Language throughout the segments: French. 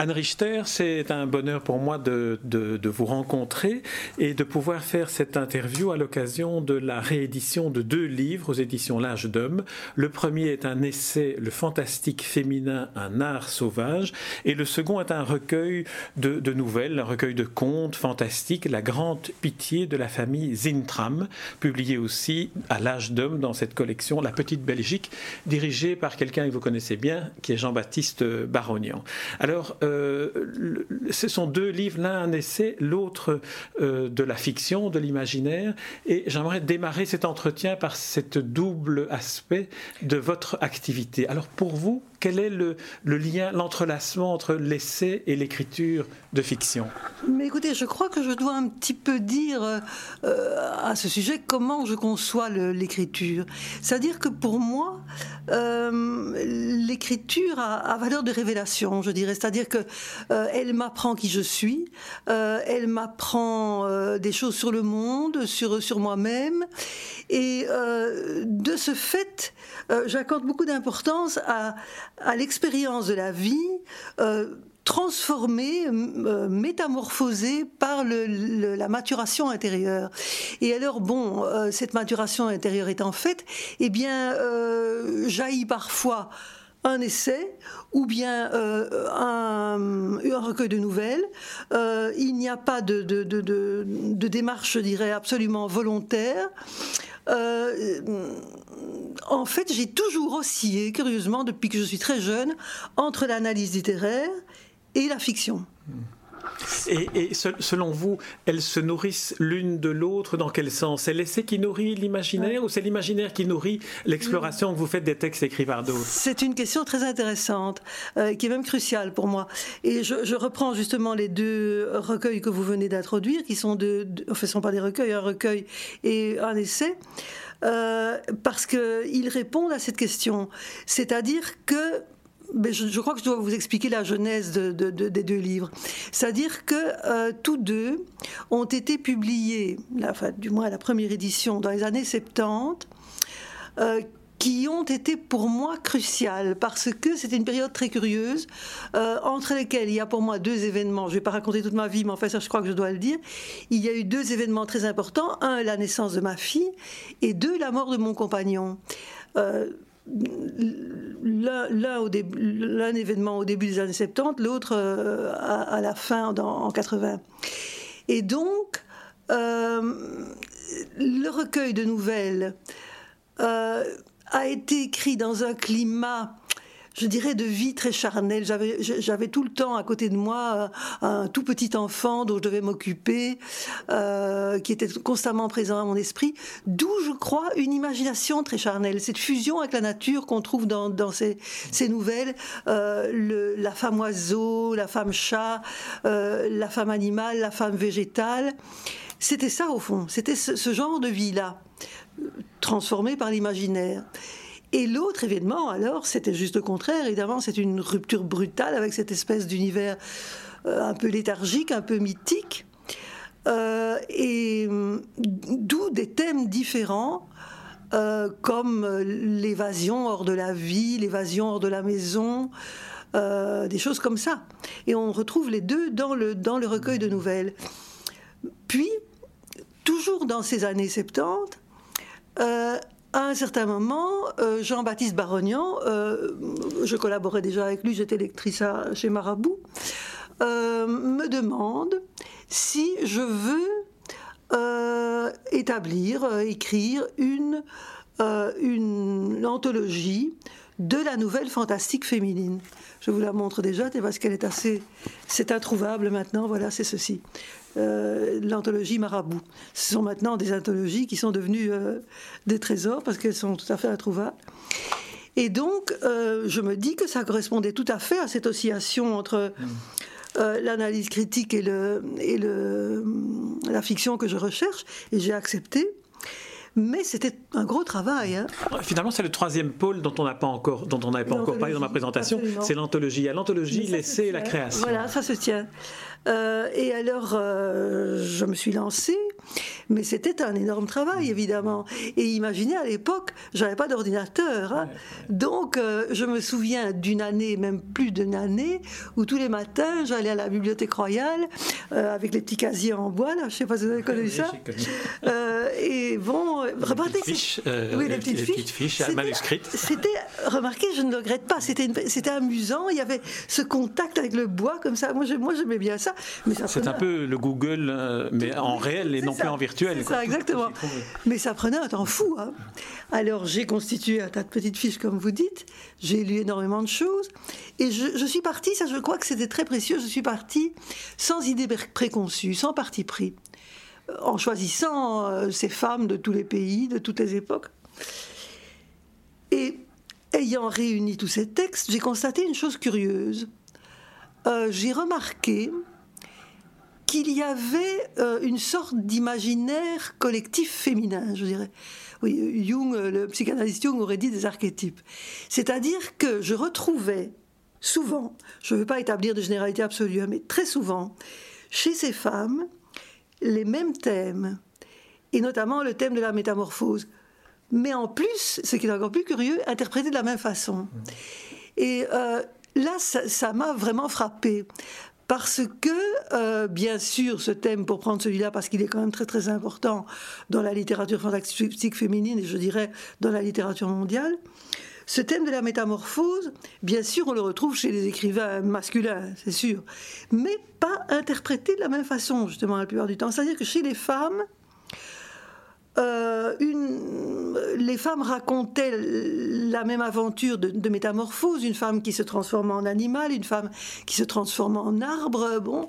Anne Richter, c'est un bonheur pour moi de, vous rencontrer et de pouvoir faire cette interview à l'occasion de la réédition de deux livres aux éditions L'âge d'homme. Le premier est un essai, Le fantastique féminin, un art sauvage, et le second est un recueil de, de nouvelles, un recueil de contes fantastiques, La grande pitié de la famille Zintram, publié aussi à L'âge d'homme dans cette collection La petite Belgique, dirigée par quelqu'un que vous connaissez bien, qui est Jean-Baptiste Barognan. Alors, euh, ce sont deux livres, l'un un essai, l'autre euh, de la fiction, de l'imaginaire, et j'aimerais démarrer cet entretien par cet double aspect de votre activité. Alors, pour vous, quel est le, lien, l'entrelacement entre l'essai et l'écriture de fiction? Mais écoutez, je crois que je dois un petit peu dire euh, à ce sujet comment je conçois l'écriture. C'est-à-dire que pour moi, euh, l'écriture a, valeur de révélation, je dirais. C'est-à-dire que euh, elle m'apprend qui je suis, elle m'apprend des choses sur le monde, sur, sur moi-même, et de ce fait, j'accorde beaucoup d'importance à à l'expérience de la vie euh, transformée, euh, métamorphosée par la maturation intérieure. Et alors, bon, euh, cette maturation intérieure étant faite, eh bien, jaillit parfois un essai ou bien un, recueil de nouvelles. il n'y a pas de, démarche, je dirais, absolument volontaire. En fait, j'ai toujours oscillé, curieusement, depuis que je suis très jeune, entre l'analyse littéraire et la fiction. Et, selon vous, elles se nourrissent l'une de l'autre dans quel sens? C'est l'essai qui nourrit l'imaginaire ou c'est l'imaginaire qui nourrit l'exploration que vous faites des textes écrits par d'autres? C'est une question très intéressante, euh, qui est même cruciale pour moi. Et je, reprends justement les deux recueils que vous venez d'introduire, qui sont de, enfin, ce sont pas des recueils, un recueil et un essai. Euh, parce qu'ils répondent à cette question. C'est-à-dire que je, crois que je dois vous expliquer la genèse des deux livres. C'est-à-dire que euh, tous deux ont été publiés, du moins la première édition, dans les années 70. Euh, qui ont été pour moi cruciales parce que c'était une période très curieuse euh, entre lesquelles il y a pour moi deux événements. Je ne vais pas raconter toute ma vie, mais enfin ça je crois que je dois le dire. Il y a eu deux événements très importants. Un, la naissance de ma fille et deux, la mort de mon compagnon l'un événement au début des années 70, l'autre euh, à, la fin en 80. Et donc, euh, le recueil de nouvelles euh, a été écrit dans un climat je dirais, de vie très charnelle. J'avais tout le temps à côté de moi euh, un tout petit enfant dont je devais m'occuper, euh, qui était constamment présent à mon esprit, d'où, je crois, une imagination très charnelle, cette fusion avec la nature qu'on trouve dans, ces, nouvelles, euh, la femme oiseau, la femme chat, la femme animale, la femme végétale. C'était ça, au fond, c'était ce genre de vie-là, transformé par l'imaginaire. Et l'autre événement, alors, c'était juste le contraire. Évidemment, c'est une rupture brutale avec cette espèce d'univers euh, un peu léthargique, un peu mythique. Euh, et mm, d'où des thèmes différents, euh, comme l'évasion hors de la vie, l'évasion hors de la maison, des choses comme ça. Et on retrouve les deux dans le, dans le recueil de nouvelles. Puis, toujours dans ces années 70, à un certain moment, euh, Jean-Baptiste Barognan, euh, je collaborais déjà avec lui, j'étais lectrice chez Marabout, euh, me demande si je veux établir, écrire une, une anthologie de la nouvelle fantastique féminine. Je vous la montre déjà, parce qu'elle est assez... C'est introuvable maintenant, voilà, c'est ceci. Euh, l'anthologie Marabout. Ce sont maintenant des anthologies qui sont devenues euh, des trésors parce qu'elles sont tout à fait introuvables. Et donc, euh, je me dis que ça correspondait tout à fait à cette oscillation entre l'analyse critique et, le, et le, la fiction que je recherche, et j'ai accepté. Mais c'était un gros travail. Hein. Finalement, c'est le troisième pôle dont on n'a pas encore, dont on n'avait pas encore parlé dans ma présentation. C'est l'anthologie. À l'anthologie, l'essai et la création. Voilà, ça se tient. Euh, et alors, euh, je me suis lancée, Mais c'était un énorme travail, évidemment. Et imaginez, à l'époque, j'avais pas d'ordinateur. Hein. Donc, euh, je me souviens d'une année, même plus d'une année, où tous les matins, j'allais à la bibliothèque royale euh, avec les petits casiers en bois, là, je sais pas si vous avez connu ça. Euh, et bon, remarquez, fiches, oui, les petites, fiches, fiches manuscrites. C'était, remarquez, je ne le regrette pas. C'était, c'était amusant. Il y avait ce contact avec le bois comme ça. Moi, moi, j'aimais bien ça. C'est un peu le Google, mais en réel et non en virtuel. C'est ça, exactement. Mais ça prenait un temps fou. Hein. Alors, j'ai constitué un tas de petites fiches, comme vous dites. J'ai lu énormément de choses. Et je, suis partie, ça, je crois que c'était très précieux. Je suis partie sans idée préconçue, sans parti pris, en choisissant euh, ces femmes de tous les pays, de toutes les époques. Et ayant réuni tous ces textes, j'ai constaté une chose curieuse. Euh, j'ai remarqué qu'il y avait euh, une sorte d'imaginaire collectif féminin, je dirais. Oui, Jung, euh, le psychanalyste Jung aurait dit des archétypes. C'est-à-dire que je retrouvais souvent, je ne veux pas établir de généralité absolue, hein, mais très souvent, chez ces femmes, les mêmes thèmes, et notamment le thème de la métamorphose. Mais en plus, ce qui est encore plus curieux, interprété de la même façon. Et euh, là, ça m'a vraiment frappé parce que, euh, bien sûr, ce thème, pour prendre celui-là, parce qu'il est quand même très très important dans la littérature fantastique féminine et je dirais dans la littérature mondiale, ce thème de la métamorphose, bien sûr, on le retrouve chez les écrivains masculins, c'est sûr, mais pas interprété de la même façon, justement, la plupart du temps. C'est-à-dire que chez les femmes, euh, une, les femmes racontaient la même aventure de, métamorphose, une femme qui se transforme en animal, une femme qui se transforme en arbre, bon.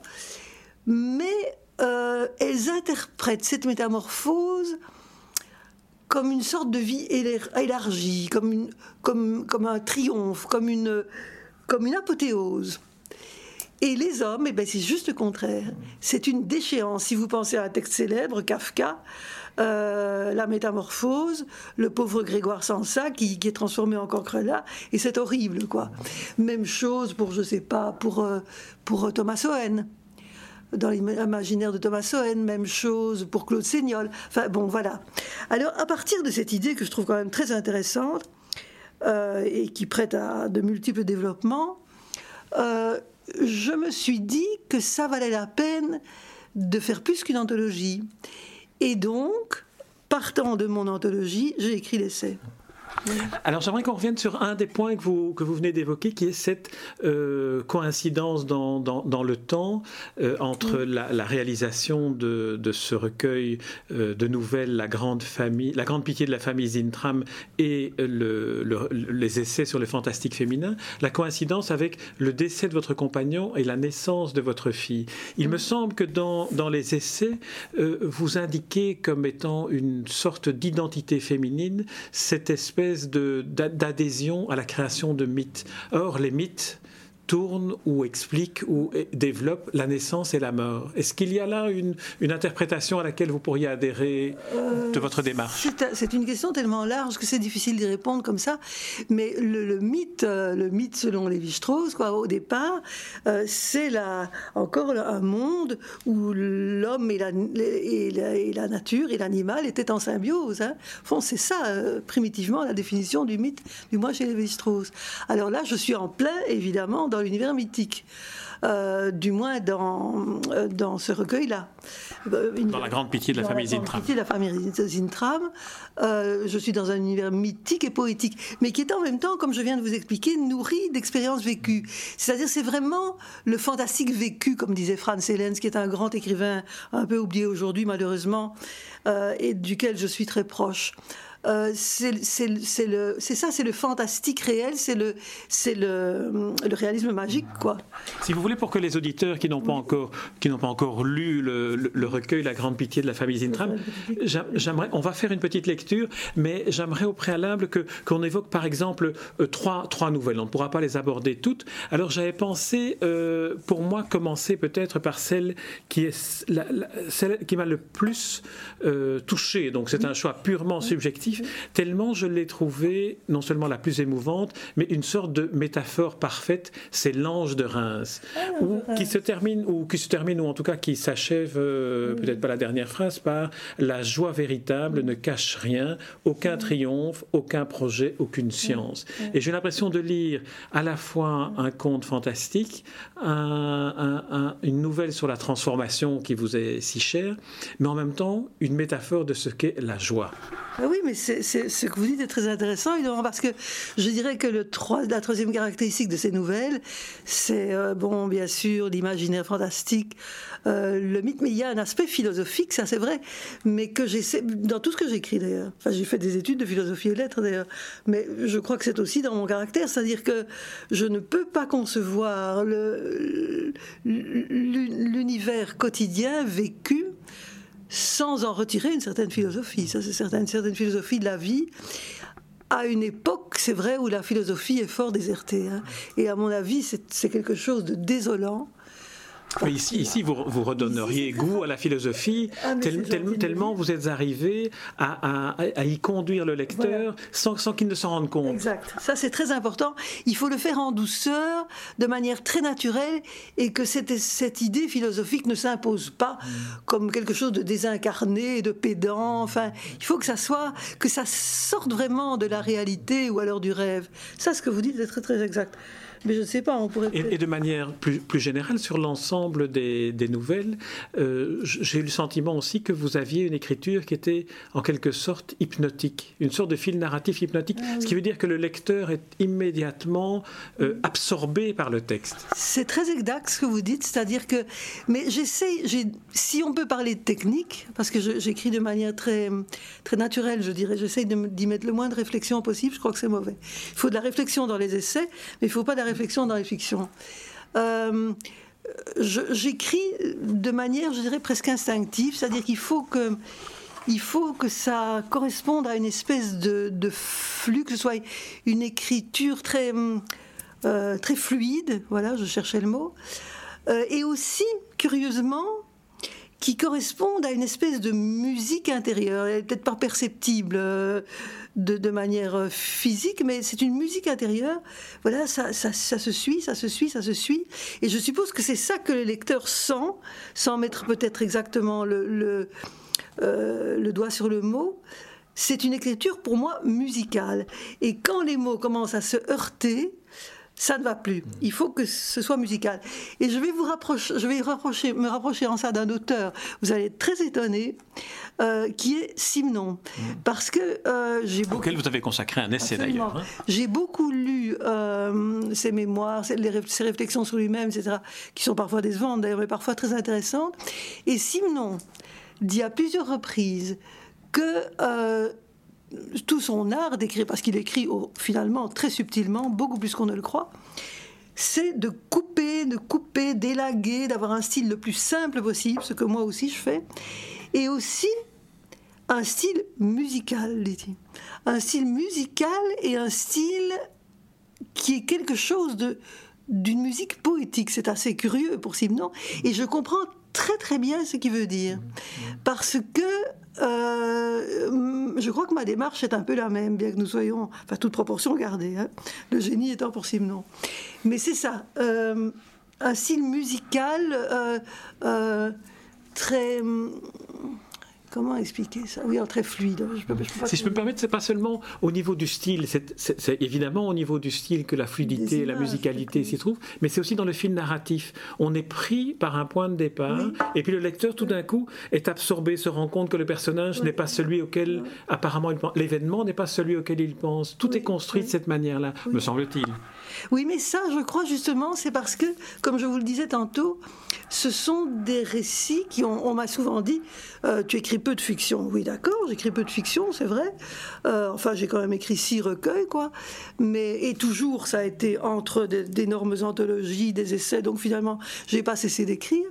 Mais euh, elles interprètent cette métamorphose comme une sorte de vie élargie, comme, un triomphe, comme une, comme une apothéose. Et les hommes, eh ben, c'est juste le contraire. C'est une déchéance. Si vous pensez à un texte célèbre, Kafka, euh, la métamorphose, le pauvre Grégoire Sansa qui, est transformé en cancrelat, et c'est horrible, quoi. Même chose pour, je sais pas, pour, euh, pour Thomas Owen. Dans l'imaginaire de Thomas Owen, même chose pour Claude Seignol. Enfin bon, voilà. Alors, à partir de cette idée que je trouve quand même très intéressante euh, et qui prête à de multiples développements, je me suis dit que ça valait la peine de faire plus qu'une anthologie. Et donc, partant de mon anthologie, j'ai écrit l'essai. Alors j'aimerais qu'on revienne sur un des points que vous, que vous venez d'évoquer, qui est cette euh, coïncidence dans, dans, le temps euh, entre la, réalisation de, de, ce recueil euh, de nouvelles, la grande, famille, la grande pitié de la famille Zintram et le, les essais sur le fantastique féminin, la coïncidence avec le décès de votre compagnon et la naissance de votre fille. Il me semble que dans, dans les essais, vous indiquez comme étant une sorte d'identité féminine cette espèce d'adhésion à la création de mythes. Or, les mythes tourne ou explique ou développe la naissance et la mort. Est-ce qu'il y a là une, une, interprétation à laquelle vous pourriez adhérer de euh, votre démarche? C'est une question tellement large que c'est difficile d'y répondre comme ça. Mais le, mythe, euh, le mythe selon Lévi-Strauss, quoi, au départ, euh, c'est encore un monde où l'homme et la, et, la, nature et l'animal étaient en symbiose. Hein. c'est ça, primitivement, la définition du mythe, du moins chez Lévi-Strauss. Alors là, je suis en plein, évidemment, dans l'univers mythique. Euh, du moins dans, euh, dans ce recueil-là. Euh, dans la grande pitié de la famille Zintram. la famille Zintram, je suis dans un univers mythique et poétique, mais qui est en même temps, comme je viens de vous expliquer, nourri d'expériences vécues. C'est-à-dire, c'est vraiment le fantastique vécu, comme disait Franz Helens, qui est un grand écrivain un peu oublié aujourd'hui, malheureusement, et duquel je suis très proche. Euh, c'est ça, c'est le fantastique réel, c'est le, réalisme magique, quoi. Si vous voulez, pour que les auditeurs qui n'ont pas encore, pas encore lu le, le, recueil La Grande Pitié de la famille Zintram, j'aimerais, on va faire une petite lecture, mais j'aimerais au préalable que qu'on évoque par exemple euh, trois, trois nouvelles. On ne pourra pas les aborder toutes. Alors j'avais pensé, euh, pour moi, commencer peut-être par celle qui est celle qui m'a le plus touché. Donc c'est un choix purement subjectif tellement je l'ai trouvé non seulement la plus émouvante, mais une sorte de métaphore parfaite. C'est l'ange de Reims, ah, ou, qui se termine, ou qui se termine, ou en tout cas qui s'achève, euh, peut-être pas la dernière phrase, par la joie véritable ne cache rien, aucun triomphe, aucun projet, aucune science. Et j'ai l'impression de lire à la fois un conte fantastique, une nouvelle sur la transformation qui vous est si chère, mais en même temps une métaphore de ce qu'est la joie. Ah oui, mais ce que vous dites est très intéressant, évidemment, parce que je dirais que la troisième caractéristique de ces nouvelles, c'est, euh, bon, bien sûr, l'imaginaire fantastique, euh, le mythe, mais il y a un aspect philosophique, ça c'est vrai, mais que j'essaie, dans tout ce que j'écris d'ailleurs, enfin j'ai fait des études de philosophie et lettres d'ailleurs, mais je crois que c'est aussi dans mon caractère, c'est-à-dire que je ne peux pas concevoir l'univers quotidien vécu sans en retirer une certaine philosophie. Ça, c'est certain, une certaine philosophie de la vie. À une époque, c'est vrai, où la philosophie est fort désertée. Hein. Et à mon avis, c'est quelque chose de désolant ici, ici vous, vous redonneriez goût à la philosophie, ah, tellement vous êtes arrivé à, y conduire le lecteur sans, qu'il ne s'en rende compte. Exact. Ça, c'est très important. Il faut le faire en douceur, de manière très naturelle, et que cette, cette idée philosophique ne s'impose pas mm. comme quelque chose de désincarné, de pédant. Enfin, il faut que ça soit, que ça sorte vraiment de la réalité ou alors du rêve. Ça, ce que vous dites est très, très exact. Mais je ne sais pas, on pourrait. Et, et de manière plus, plus générale, sur l'ensemble des, des, nouvelles, euh, j'ai eu le sentiment aussi que vous aviez une écriture qui était en quelque sorte hypnotique, une sorte de fil narratif hypnotique, ah ce qui veut dire que le lecteur est immédiatement euh, absorbé par le texte. C'est très exact ce que vous dites, c'est-à-dire que. Mais j'essaie, si on peut parler de technique, parce que j'écris de manière très, très naturelle, je dirais, j'essaie d'y mettre le moins de réflexion possible, je crois que c'est mauvais. Il faut de la réflexion dans les essais, mais il ne faut pas de la réflexion dans les fictions. Euh, j'écris de manière, je dirais, presque instinctive, c'est-à-dire qu'il faut que il faut que ça corresponde à une espèce de, flux, que ce soit une écriture très, euh, très fluide, voilà, je cherchais le mot, euh, et aussi, curieusement, qui corresponde à une espèce de musique intérieure, elle peut-être pas perceptible euh, de, manière euh, physique, mais c'est une musique intérieure. Voilà, ça, ça, se suit, ça se suit, ça se suit. Et je suppose que c'est ça que le lecteur sent, sans mettre peut-être exactement le, le, euh, le doigt sur le mot. C'est une écriture pour moi musicale. Et quand les mots commencent à se heurter, ça ne va plus. Il faut que ce soit musical. Et je vais vous rapprocher, je vais rapprocher, me rapprocher en ça d'un auteur. Vous allez être très étonné, euh, qui est Simon, mm. parce que euh, j'ai beaucoup. Auquel vous avez consacré un essai d'ailleurs. Hein. J'ai beaucoup lu euh, ses mémoires, ses, ses, réflexions sur lui-même, etc., qui sont parfois décevantes d'ailleurs, mais parfois très intéressantes. Et Simon dit à plusieurs reprises que tout son art d'écrire, parce qu'il écrit finalement très subtilement, beaucoup plus qu'on ne le croit, c'est de couper, de couper, d'élaguer, d'avoir un style le plus simple possible, ce que moi aussi je fais, et aussi un style musical, dit-il. Un style musical et un style qui est quelque chose de d'une musique poétique. C'est assez curieux pour Simon. Et je comprends très très bien ce qu'il veut dire. Parce que euh, je crois que ma démarche est un peu la même, bien que nous soyons, enfin, toute proportion gardée, hein. le génie étant pour Simon. Mais c'est ça, euh, un style musical euh, très Comment expliquer ça? Oui, en très fluide. si je peux me permettre, c'est pas seulement au niveau du style, c'est évidemment au niveau du style que la fluidité, la musicalité s'y trouve, mais c'est aussi dans le fil narratif. On est pris par un point de départ, et puis le lecteur, tout d'un coup, est absorbé, se rend compte que le personnage n'est pas celui auquel apparemment il pense. L'événement n'est pas celui auquel il pense. Tout est construit de cette manière-là, me semble-t-il. Oui, mais ça, je crois justement, c'est parce que, comme je vous le disais tantôt, ce sont des récits qui ont. On m'a souvent dit, euh, tu écris peu de fiction. Oui, d'accord, j'écris peu de fiction, c'est vrai. Euh, enfin, j'ai quand même écrit six recueils, quoi. Mais et toujours, ça a été entre d'énormes anthologies, des essais. Donc finalement, j'ai pas cessé d'écrire.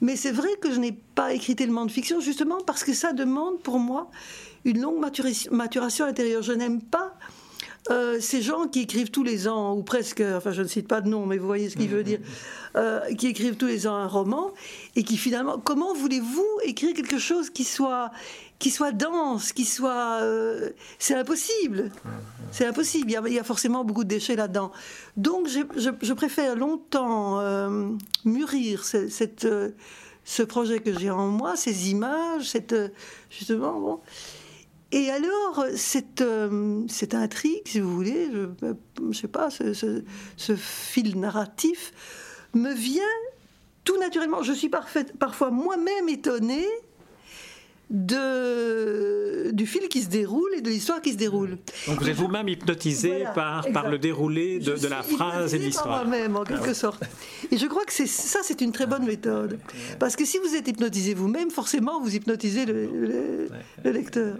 Mais c'est vrai que je n'ai pas écrit tellement de fiction, justement parce que ça demande pour moi une longue maturation intérieure. Je n'aime pas euh, ces gens qui écrivent tous les ans, ou presque, enfin je ne cite pas de nom, mais vous voyez ce qu'il veut dire, euh, qui écrivent tous les ans un roman, et qui finalement, comment voulez-vous écrire quelque chose qui soit, qui soit dense, qui soit... Euh, c'est impossible. C'est impossible. Il y, a, forcément beaucoup de déchets là-dedans. Donc je, préfère longtemps mûrir cette, ce projet que j'ai en moi, ces images, cette, justement... Bon, et alors, cette, euh, cette intrigue, si vous voulez, je ne sais pas, ce, fil narratif me vient tout naturellement. Je suis parfois moi-même étonnée de, du fil qui se déroule et de l'histoire qui se déroule. Donc vous êtes vous-même hypnotisé par, par le déroulé de, de la phrase et de l'histoire. moi-même, en quelque sorte. Et je crois que ça, c'est une très bonne méthode. Parce que si vous êtes hypnotisé vous-même, forcément, vous hypnotisez le, le lecteur.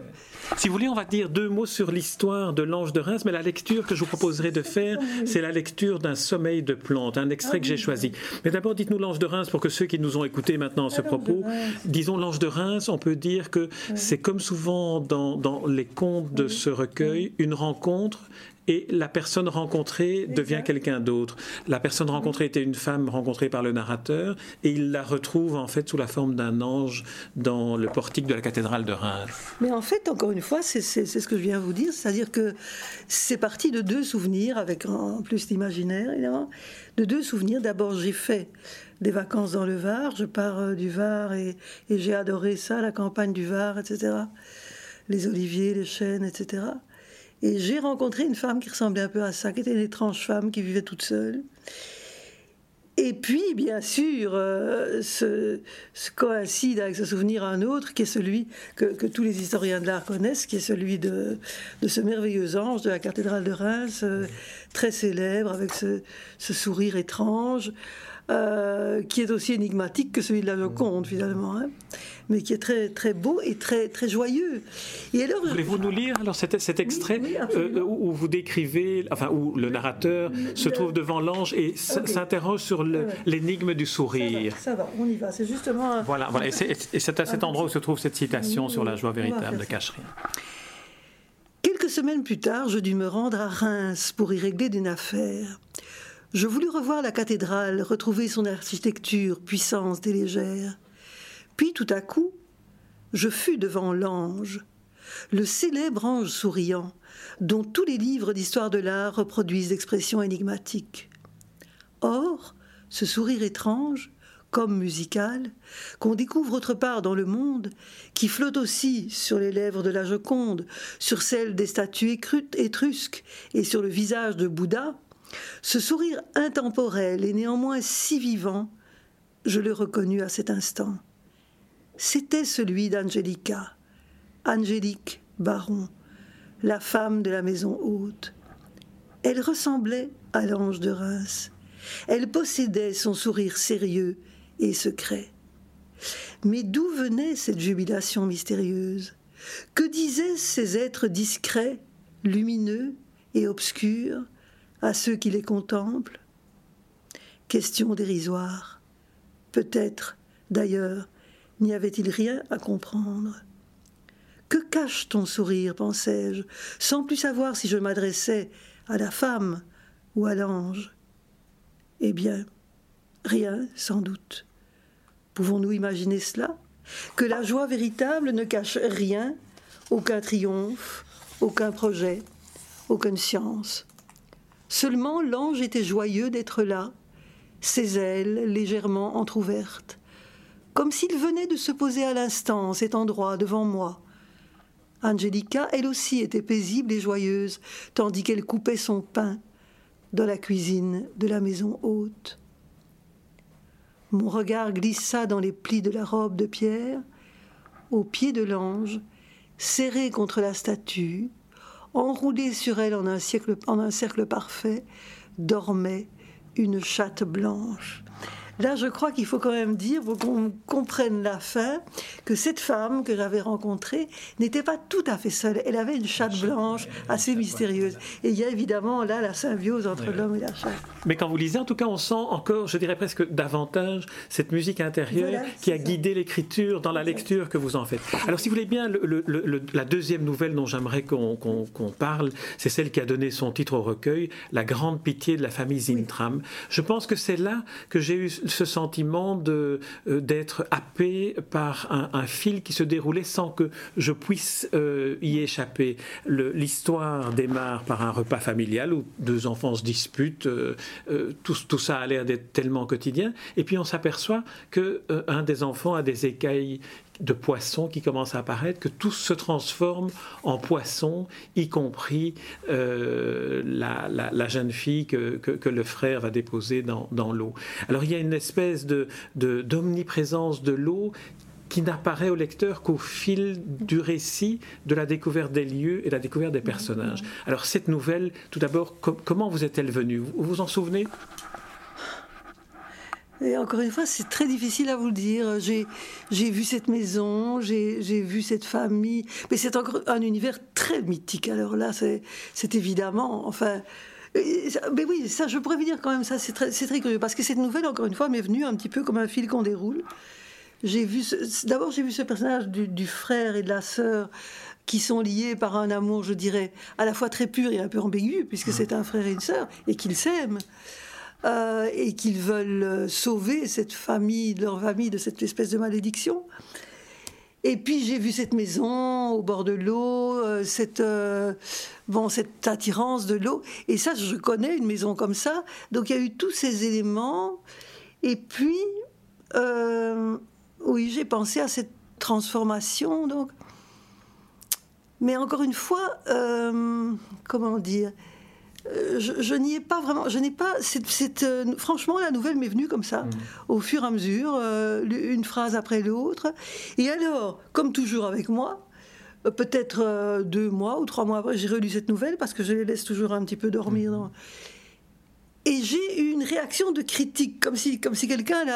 Si vous voulez, on va dire deux mots sur l'histoire de l'ange de Reims, mais la lecture que je vous proposerai de faire, c'est la lecture d'un sommeil de plante, un extrait que j'ai choisi. Mais d'abord, dites-nous l'ange de Reims pour que ceux qui nous ont écoutés maintenant à ce propos, disons l'ange de Reims, on peut dire que c'est comme souvent dans, dans les contes de ce recueil, une rencontre et la personne rencontrée devient quelqu'un d'autre. La personne rencontrée était une femme rencontrée par le narrateur et il la retrouve en fait sous la forme d'un ange dans le portique de la cathédrale de Reims. Mais en fait, encore une fois, c'est ce que je viens de vous dire, c'est-à-dire que c'est parti de deux souvenirs, avec en plus l'imaginaire évidemment, de deux souvenirs. D'abord, j'ai fait des vacances dans le Var, je pars euh, du Var et, et j'ai adoré ça, la campagne du Var, etc. Les oliviers, les chênes, etc. Et j'ai rencontré une femme qui ressemblait un peu à ça, qui était une étrange femme qui vivait toute seule. Et puis, bien sûr, euh, ce, coïncide avec ce souvenir un autre, qui est celui que, tous les historiens de l'art connaissent, qui est celui de, de, ce merveilleux ange de la cathédrale de Reims, euh, très célèbre, avec ce, ce sourire étrange, euh, qui est aussi énigmatique que celui de la Joconde finalement, hein, mais qui est très très beau et très très joyeux. Et alors, voulez-vous nous lire alors cet, cet extrait euh, où vous décrivez, enfin où le narrateur se trouve devant l'ange et s'interroge sur l'énigme du sourire. Ça va, on y va. C'est justement. Voilà, voilà, et c'est à cet endroit où se trouve cette citation sur la joie véritable de Cacherin. Quelques semaines plus tard, je dus me rendre à Reims pour y régler d'une affaire. Je voulus revoir la cathédrale, retrouver son architecture, puissance et légère. Puis tout à coup, je fus devant l'ange, le célèbre ange souriant, dont tous les livres d'histoire de l'art reproduisent l'expression énigmatique. Or, ce sourire étrange, comme musical, qu'on découvre autre part dans le monde, qui flotte aussi sur les lèvres de la Joconde, sur celles des statues étrusques et sur le visage de Bouddha, ce sourire intemporel et néanmoins si vivant, je le reconnus à cet instant. C'était celui d'Angelica, Angélique Baron, la femme de la maison haute. Elle ressemblait à l'ange de Reims. Elle possédait son sourire sérieux et secret. Mais d'où venait cette jubilation mystérieuse? Que disaient ces êtres discrets, lumineux et obscurs? À ceux qui les contemplent Question dérisoire. Peut-être, d'ailleurs, n'y avait-il rien à comprendre. Que cache ton sourire, pensais-je, sans plus savoir si je m'adressais à la femme ou à l'ange? Eh bien, rien, sans doute. Pouvons-nous imaginer cela? Que la joie véritable ne cache rien, aucun triomphe, aucun projet, aucune science. Seulement l'ange était joyeux d'être là, ses ailes légèrement entr'ouvertes, comme s'il venait de se poser à l'instant en cet endroit devant moi. Angelica, elle aussi, était paisible et joyeuse, tandis qu'elle coupait son pain dans la cuisine de la maison haute. Mon regard glissa dans les plis de la robe de pierre, au pied de l'ange, serré contre la statue, enroulée sur elle en un, cercle parfait, dormait une chatte blanche. Là, je crois qu'il faut quand même dire, pour qu'on comprenne la fin, que cette femme que j'avais rencontrée n'était pas tout à fait seule. Elle avait une chatte blanche assez mystérieuse. Et il y a évidemment là la symbiose entre l'homme et la chatte. Mais quand vous lisez, en tout cas, on sent encore, je dirais presque davantage, cette musique intérieure qui a guidé l'écriture dans la lecture que vous en faites. Alors, si vous voulez bien, la deuxième nouvelle dont j'aimerais qu'on parle, c'est celle qui a donné son titre au recueil, La grande pitié de la famille Zintram. Je pense que c'est là que j'ai eu ce sentiment euh, d'être happé par un, fil qui se déroulait sans que je puisse euh, y échapper. L'histoire démarre par un repas familial où deux enfants se disputent, euh, tout, tout, ça a l'air d'être tellement quotidien, et puis on s'aperçoit que un des enfants a des écailles de poissons qui commencent à apparaître, que tout se transforme en poisson, y compris euh, la, jeune fille que, le frère va déposer dans, l'eau. Alors il y a une espèce de, d'omniprésence de, l'eau qui n'apparaît au lecteur qu'au fil du récit de la découverte des lieux et de la découverte des personnages. Alors cette nouvelle, tout d'abord, comment vous est-elle venue? Vous vous en souvenez? Et encore une fois, c'est très difficile à vous le dire. J'ai, vu cette maison, j'ai, vu cette famille, mais c'est encore un univers très mythique. Alors là, c'est, évidemment, enfin, mais oui, ça, je pourrais vous dire quand même, ça, c'est très, très curieux, parce que cette nouvelle, encore une fois, m'est venue un petit peu comme un fil qu'on déroule. J'ai vu, d'abord, j'ai vu ce personnage du, du, frère et de la sœur qui sont liés par un amour, je dirais, à la fois très pur et un peu ambigu, puisque mmh. c'est un frère et une sœur, et qu'ils s'aiment. Euh, et qu'ils veulent sauver cette famille, leur famille, de cette espèce de malédiction. Et puis j'ai vu cette maison au bord de l'eau, euh, cette, euh, bon, cette attirance de l'eau. Et ça, je connais une maison comme ça. Donc il y a eu tous ces éléments. Et puis, oui, j'ai pensé à cette transformation. Donc. Mais encore une fois, comment dire? Euh, je, n'y ai pas vraiment. Je n'ai pas. Euh, franchement, la nouvelle m'est venue comme ça, mmh. au fur et à mesure, euh, une phrase après l'autre. Et alors, comme toujours avec moi, peut-être deux mois ou trois mois après, j'ai relu cette nouvelle parce que je les laisse toujours un petit peu dormir. Mmh. Et j'ai eu une réaction de critique, comme si, comme si quelqu'un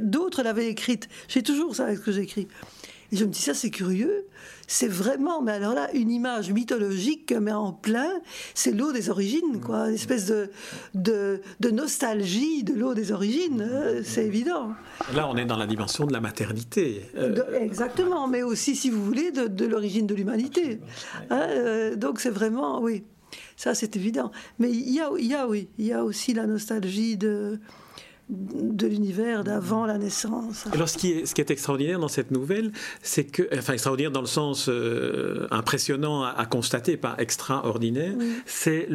d'autre l'avait écrite. J'ai toujours ça avec ce que j'écris. Et je me dis, ça c'est curieux, c'est vraiment, mais alors là, une image mythologique, mais en plein, c'est l'eau des origines, quoi, une espèce de, de, nostalgie de l'eau des origines, euh, c'est évident. Là, on est dans la dimension de la maternité. Euh, exactement, mais aussi, si vous voulez, de, l'origine de l'humanité. Hein, euh, donc c'est vraiment, oui, ça c'est évident. Mais il y a, il y a, oui, il y a aussi la nostalgie de de l'univers d'avant la naissance. Alors ce qui, est, ce qui est extraordinaire dans cette nouvelle, c'est que, enfin extraordinaire dans le sens euh, impressionnant à, constater, pas extraordinaire, c'est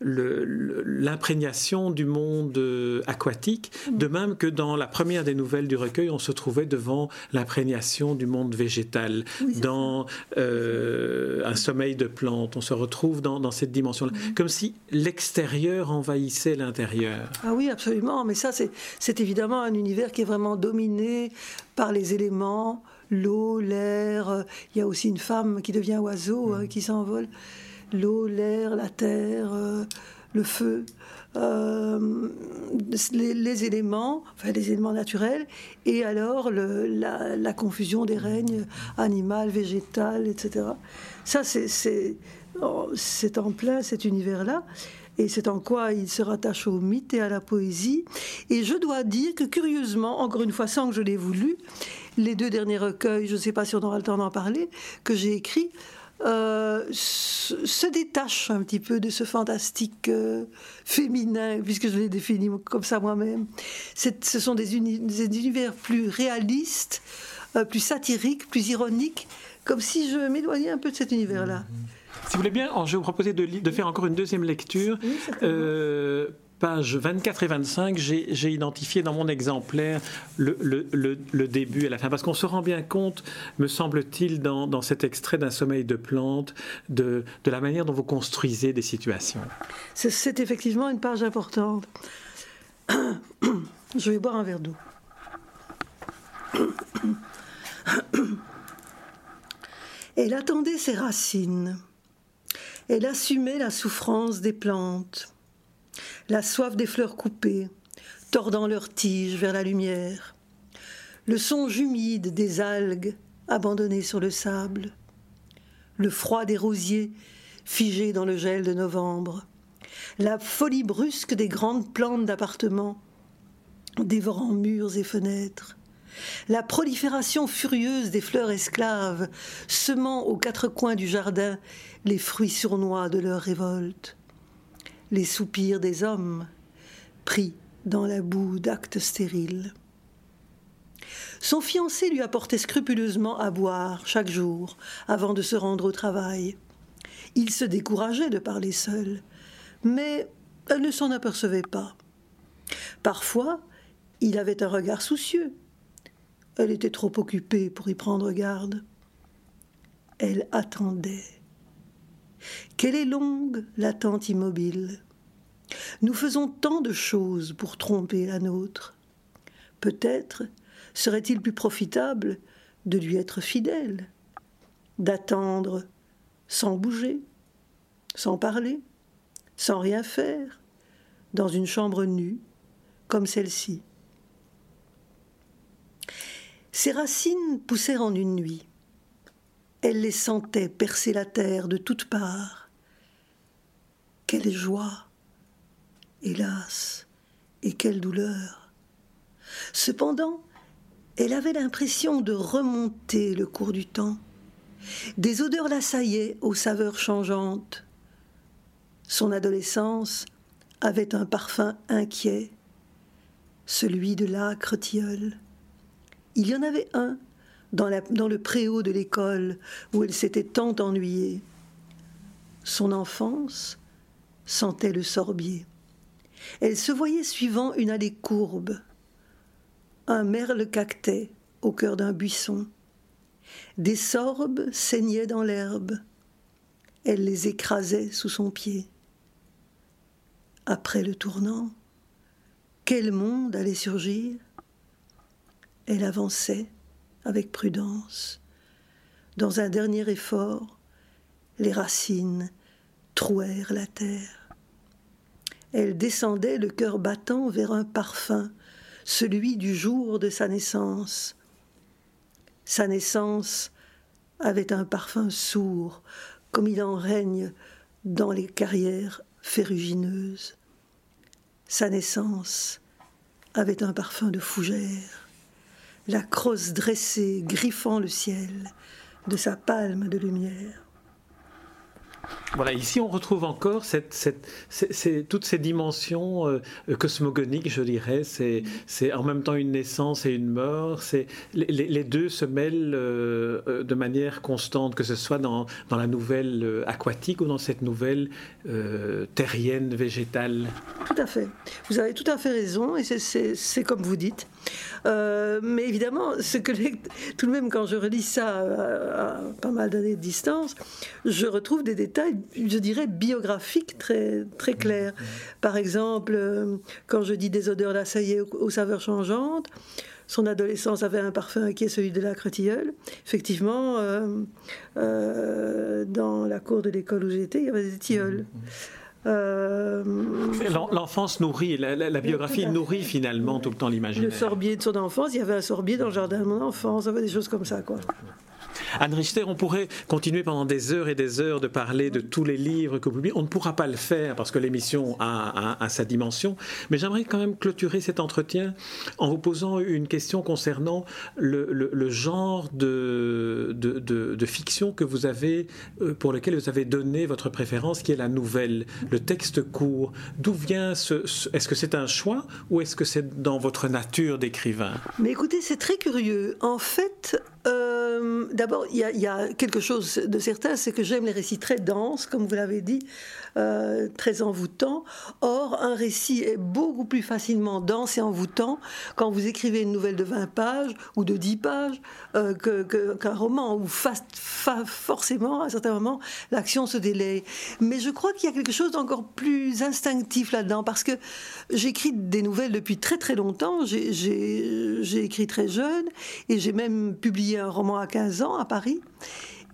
l'imprégnation le, du monde euh, aquatique, de même que dans la première des nouvelles du recueil, on se trouvait devant l'imprégnation du monde végétal, dans euh, un sommeil de plantes, on se retrouve dans, dans cette dimension-là, comme si l'extérieur envahissait l'intérieur. Ah oui, absolument, mais ça c'est évidemment un univers qui est vraiment dominé par les éléments, l'eau, l'air. Il y a aussi une femme qui devient oiseau, hein, qui s'envole. L'eau, l'air, la terre, euh, le feu. Euh, les, éléments, enfin les éléments naturels, et alors la, confusion des règnes animal, végétal, etc. Ça, c'est oh, en plein cet univers-là et c'est en quoi il se rattache au mythe et à la poésie. Et je dois dire que curieusement, encore une fois sans que je l'ai voulu, les deux derniers recueils, je ne sais pas si on aura le temps d'en parler, que j'ai écrits, euh, se, détachent un petit peu de ce fantastique euh, féminin, puisque je l'ai défini comme ça moi-même. Ce sont des, univers plus réalistes, euh, plus satiriques, plus ironiques, comme si je m'éloignais un peu de cet univers-là. Mmh. Si vous voulez bien, je vais vous proposer de, faire encore une deuxième lecture. Euh, pages 24 et 25, j'ai identifié dans mon exemplaire le, début et la fin. Parce qu'on se rend bien compte, me semble-t-il, dans, cet extrait d'un sommeil de plante, de, de, la manière dont vous construisez des situations. C'est effectivement une page importante. Je vais boire un verre d'eau. Elle attendait ses racines elle assumait la souffrance des plantes, la soif des fleurs coupées, tordant leurs tiges vers la lumière, le songe humide des algues abandonnées sur le sable, le froid des rosiers figés dans le gel de novembre, la folie brusque des grandes plantes d'appartements, dévorant murs et fenêtres, la prolifération furieuse des fleurs esclaves, semant aux quatre coins du jardin les fruits sournois de leur révolte, les soupirs des hommes, pris dans la boue d'actes stériles. Son fiancé lui apportait scrupuleusement à boire chaque jour avant de se rendre au travail. Il se décourageait de parler seul, mais elle ne s'en apercevait pas. Parfois, il avait un regard soucieux. Elle était trop occupée pour y prendre garde. Elle attendait. Quelle est longue l'attente immobile. Nous faisons tant de choses pour tromper la nôtre. Peut-être serait-il plus profitable de lui être fidèle, d'attendre sans bouger, sans parler, sans rien faire, dans une chambre nue comme celle-ci. Ses racines poussèrent en une nuit. Elle les sentait percer la terre de toutes parts. Quelle joie, hélas, et quelle douleur. Cependant, elle avait l'impression de remonter le cours du temps. Des odeurs l'assaillaient aux saveurs changeantes. Son adolescence avait un parfum inquiet, celui de l'âcre tilleul. Il y en avait un dans, le préau de l'école où elle s'était tant ennuyée. Son enfance sentait le sorbier. Elle se voyait suivant une allée courbe. Un merle cactait au cœur d'un buisson. Des sorbes saignaient dans l'herbe. Elle les écrasait sous son pied. Après le tournant, quel monde allait surgir? Elle avançait avec prudence. Dans un dernier effort, les racines trouèrent la terre. Elle descendait le cœur battant vers un parfum, celui du jour de sa naissance. Sa naissance avait un parfum sourd, comme il en règne dans les carrières ferrugineuses. Sa naissance avait un parfum de fougère, la crosse dressée griffant le ciel de sa palme de lumière. Voilà, ici on retrouve encore toutes ces dimensions euh, cosmogoniques, je dirais. C'est en même temps une naissance et une mort. Les, deux se mêlent euh, euh, de manière constante, que ce soit dans la nouvelle aquatique ou dans cette nouvelle terrienne, végétale. Tout à fait. Vous avez tout à fait raison, et c'est comme vous dites. mais évidemment, ce que tout de même, quand je relis ça à, à pas mal d'années de distance, je retrouve des détails je dirais, biographique très, très clair. Par exemple, euh, quand je dis des odeurs d'assaillé aux, saveurs changeantes, son adolescence avait un parfum qui est celui de la cretilleule. Effectivement, euh, euh, dans la cour de l'école où j'étais, il y avait des tilleuls. L'enfance nourrit, la, biographie nourrit finalement tout le temps l'imaginaire. Le sorbier de son enfance, il y avait un sorbier dans le jardin de mon enfance, des choses comme ça, quoi. Anne Richter, on pourrait continuer pendant des heures et des heures de parler de tous les livres que vous publiez. On ne pourra pas le faire parce que l'émission a, sa dimension, mais j'aimerais quand même clôturer cet entretien en vous posant une question concernant le, genre de, fiction que vous avez, euh, pour lequel vous avez donné votre préférence, qui est la nouvelle, le texte court. D'où vient ce, est-ce que c'est un choix ou est-ce que c'est dans votre nature d'écrivain? Mais écoutez, c'est très curieux. En fait, euh, d'abord, il y, a quelque chose de certain, c'est que j'aime les récits très denses, comme vous l'avez dit, euh, très envoûtants. Or, un récit est beaucoup plus facilement dense et envoûtant quand vous écrivez une nouvelle de 20 pages ou de 10 pages euh, qu'un roman, où forcément, à un certain moment, l'action se délaie. Mais je crois qu'il y a quelque chose d'encore plus instinctif là-dedans, parce que j'écris des nouvelles depuis très très longtemps. J'ai écrit très jeune et j'ai même publié un roman à 15 ans à Paris.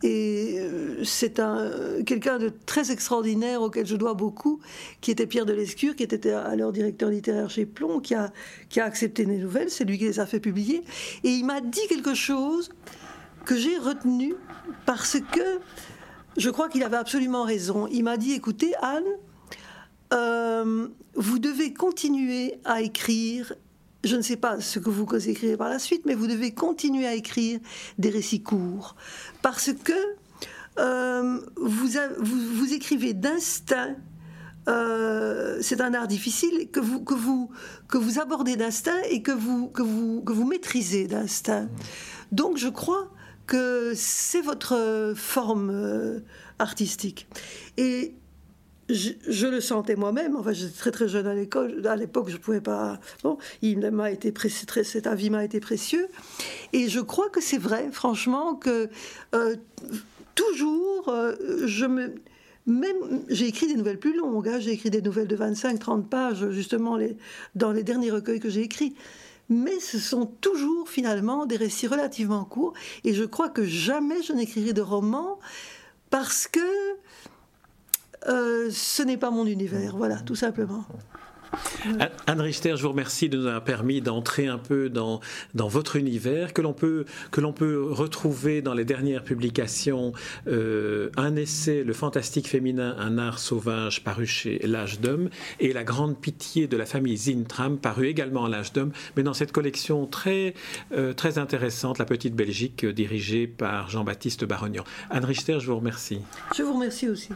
et euh, c'est un, quelqu'un de très extraordinaire auquel je dois beaucoup, qui était Pierre de Lescure, qui était alors directeur littéraire chez Plomb, qui a, qui a accepté mes nouvelles, c'est lui qui les a fait publier. Et il m'a dit quelque chose que j'ai retenu parce que je crois qu'il avait absolument raison. Il m'a dit, écoutez Anne, euh, vous devez continuer à écrire je ne sais pas ce que vous écrivez par la suite, mais vous devez continuer à écrire des récits courts. Parce que euh, vous, écrivez d'instinct. Euh, c'est un art difficile que vous, abordez d'instinct et que vous, que vous, maîtrisez d'instinct. Donc je crois que c'est votre forme euh, artistique. Et je, le sentais moi-même. Enfin, j'étais très très jeune à l'école. À l'époque, je pouvais pas. Bon, il m'a été très, cet avis m'a été précieux. Et je crois que c'est vrai, franchement, que euh, toujours, euh, je me même j'ai écrit des nouvelles plus longues. Hein. j'ai écrit des nouvelles de 25-30 pages, justement, dans les derniers recueils que j'ai écrits. Mais ce sont toujours finalement des récits relativement courts. Et je crois que jamais je n'écrirai de roman parce que euh, ce n'est pas mon univers, voilà, tout simplement. Anne Richter, je vous remercie de nous avoir permis d'entrer un peu dans, dans votre univers, que l'on peut, que l'on peut retrouver dans les dernières publications euh, un essai, Le fantastique féminin, un art sauvage, paru chez L'Âge d'Homme, et La grande pitié de la famille Zintram, paru également à L'Âge d'Homme, mais dans cette collection très, euh, très intéressante, La Petite Belgique, dirigée par Jean-Baptiste Barognan. Anne Richter, je vous remercie. Je vous remercie aussi.